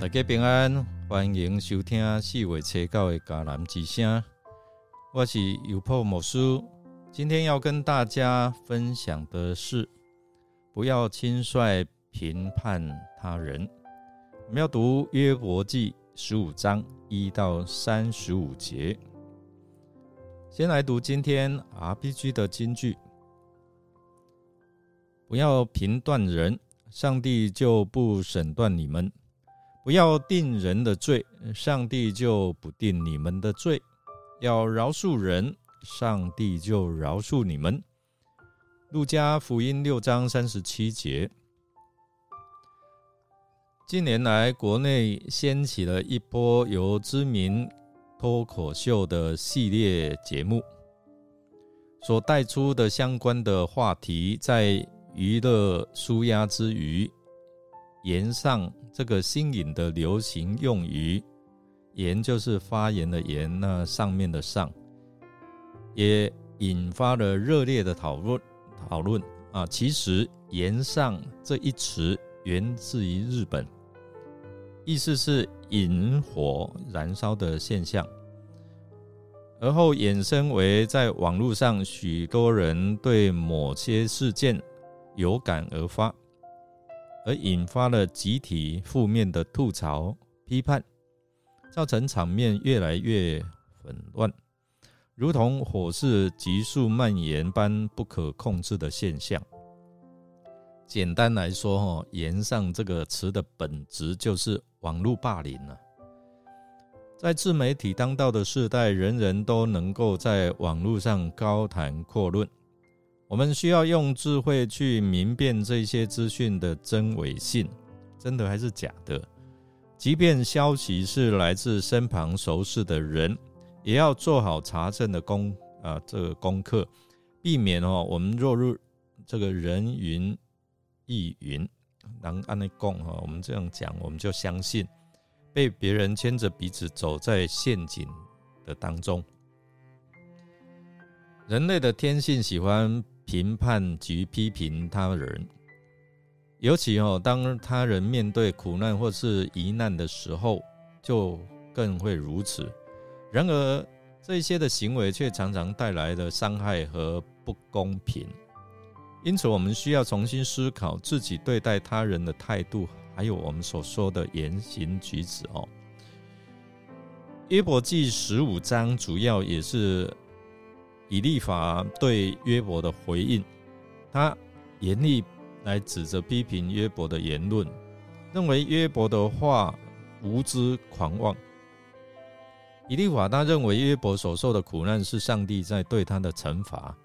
大家平安，欢迎收听四月七教的迦南之声。我是有破牧师，今天要跟大家分享的是，不要轻率评判他人。我们要读约伯记十五章一到三十五节。先来读今天 RPG 的金句。不要评断人，上帝就不审断你们。不要定人的罪，上帝就不定你们的罪；要饶恕人，上帝就饶恕你们。路加福音六章三十七节。近年来，国内掀起了一波由知名脱口秀的系列节目所带出的相关的话题，在娱乐舒压之余，言上。这个新颖的流行用语“言”就是发言的“言”，那上面的“上”也引发了热烈的讨论。讨论啊，其实“言上”这一词源自于日本，意思是引火燃烧的现象，而后衍生为在网络上许多人对某些事件有感而发。而引发了集体负面的吐槽、批判，造成场面越来越混乱，如同火势急速蔓延般不可控制的现象。简单来说，哈，言上这个词的本质就是网络霸凌了。在自媒体当道的时代，人人都能够在网络上高谈阔论。我们需要用智慧去明辨这些资讯的真伪性，真的还是假的。即便消息是来自身旁熟识的人，也要做好查证的功啊，这个功课，避免哦，我们落入这个人云亦云，能按那供哈，我们这样讲，我们就相信，被别人牵着鼻子走在陷阱的当中。人类的天性喜欢。评判及批评他人，尤其哦，当他人面对苦难或是疑难的时候，就更会如此。然而，这些的行为却常常带来的伤害和不公平。因此，我们需要重新思考自己对待他人的态度，还有我们所说的言行举止哦。约伯记十五章主要也是。以利法对约伯的回应，他严厉来指责批评约伯的言论，认为约伯的话无知狂妄。以利法他认为约伯所受的苦难是上帝在对他的惩罚，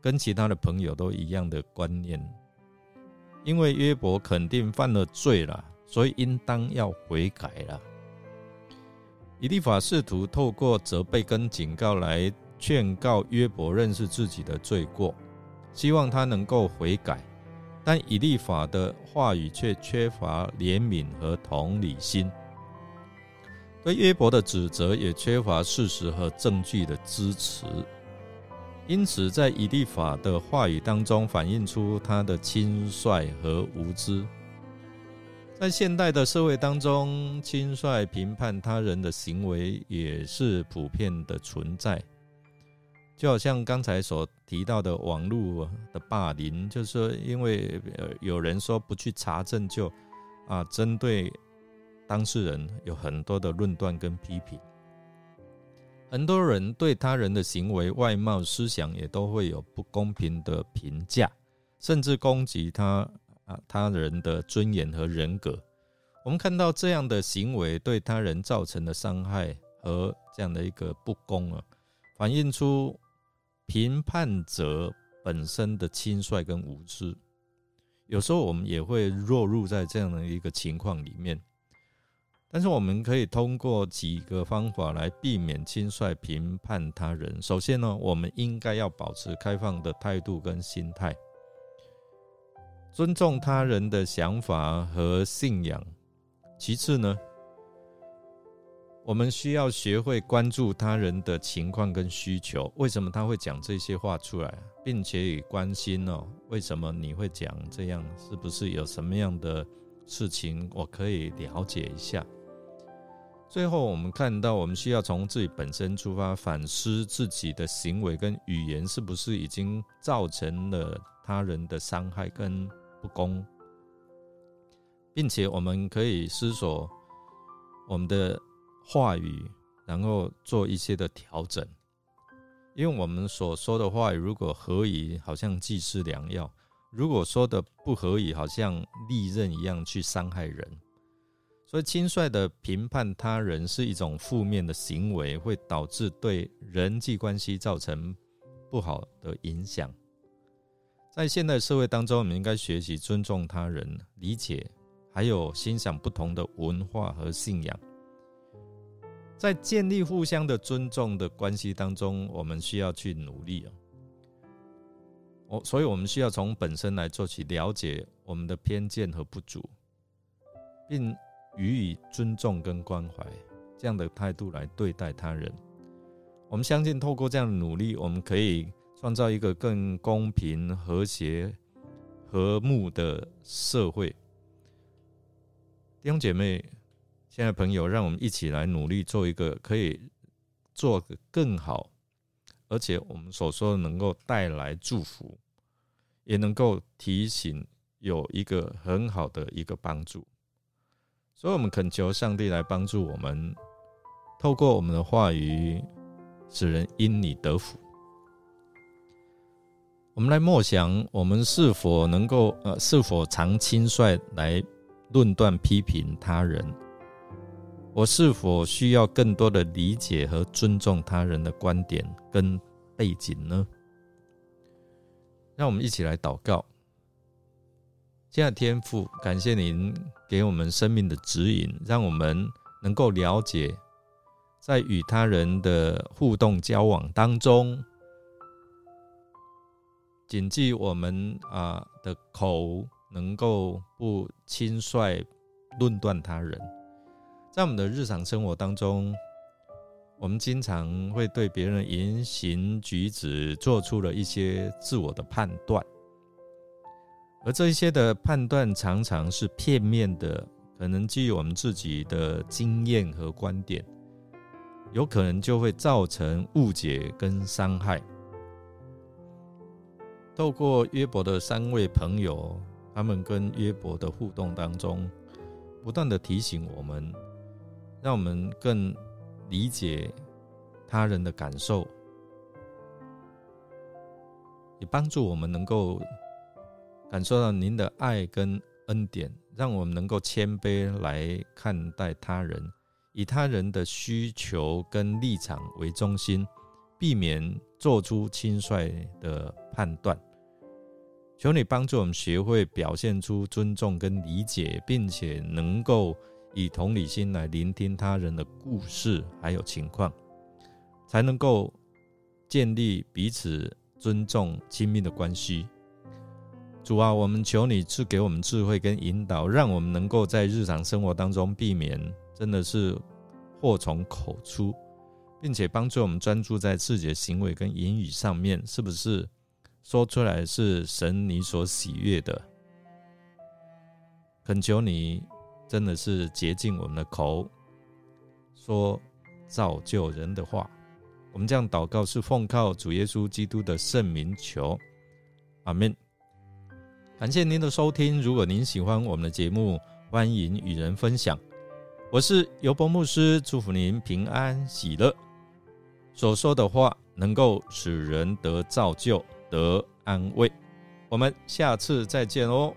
跟其他的朋友都一样的观念，因为约伯肯定犯了罪了，所以应当要悔改了。以利法试图透过责备跟警告来。劝告约伯认识自己的罪过，希望他能够悔改，但以利法的话语却缺乏怜悯和同理心，对约伯的指责也缺乏事实和证据的支持，因此在以利法的话语当中反映出他的轻率和无知。在现代的社会当中，轻率评判他人的行为也是普遍的存在。就好像刚才所提到的网络的霸凌，就是说，因为有人说不去查证，就啊针对当事人有很多的论断跟批评，很多人对他人的行为、外貌、思想也都会有不公平的评价，甚至攻击他啊他人的尊严和人格。我们看到这样的行为对他人造成的伤害和这样的一个不公啊，反映出。评判者本身的轻率跟无知，有时候我们也会落入在这样的一个情况里面。但是我们可以通过几个方法来避免轻率评判他人。首先呢，我们应该要保持开放的态度跟心态，尊重他人的想法和信仰。其次呢，我们需要学会关注他人的情况跟需求，为什么他会讲这些话出来，并且也关心哦，为什么你会讲这样？是不是有什么样的事情，我可以了解一下。最后，我们看到，我们需要从自己本身出发，反思自己的行为跟语言是不是已经造成了他人的伤害跟不公，并且我们可以思索我们的话语，然后做一些的调整。因为我们所说的话语，如果合宜，好像既是良药；如果说的不合宜，好像利刃一样去伤害人。所以，轻率的评判他人是一种负面的行为，会导致对人际关系造成不好的影响。在现代社会当中，我们应该学习尊重他人、理解，还有欣赏不同的文化和信仰。在建立互相的尊重的关系当中，我们需要去努力哦。我，所以我们需要从本身来做起，了解我们的偏见和不足，并。予以尊重跟关怀，这样的态度来对待他人。我们相信，透过这样的努力，我们可以创造一个更公平、和谐、和睦的社会。弟兄姐妹，亲爱的朋友，让我们一起来努力，做一个可以做的更好，而且我们所说的能够带来祝福，也能够提醒有一个很好的一个帮助。所以，我们恳求上帝来帮助我们，透过我们的话语，使人因你得福。我们来默想，我们是否能够呃，是否常轻率来论断批评他人？我是否需要更多的理解和尊重他人的观点跟背景呢？让我们一起来祷告。亲爱的天父，感谢您给我们生命的指引，让我们能够了解，在与他人的互动交往当中，谨记我们啊的口能够不轻率论断他人。在我们的日常生活当中，我们经常会对别人言行举止做出了一些自我的判断。而这一些的判断常常是片面的，可能基于我们自己的经验和观点，有可能就会造成误解跟伤害。透过约伯的三位朋友，他们跟约伯的互动当中，不断的提醒我们，让我们更理解他人的感受，也帮助我们能够。感受到您的爱跟恩典，让我们能够谦卑来看待他人，以他人的需求跟立场为中心，避免做出轻率的判断。求你帮助我们学会表现出尊重跟理解，并且能够以同理心来聆听他人的故事还有情况，才能够建立彼此尊重亲密的关系。主啊，我们求你赐给我们智慧跟引导，让我们能够在日常生活当中避免真的是祸从口出，并且帮助我们专注在自己的行为跟言语上面，是不是说出来是神你所喜悦的？恳求你真的是洁净我们的口，说造就人的话。我们这样祷告是奉靠主耶稣基督的圣名求，阿门。感谢您的收听。如果您喜欢我们的节目，欢迎与人分享。我是尤伯牧师，祝福您平安喜乐。所说的话能够使人得造就、得安慰。我们下次再见哦。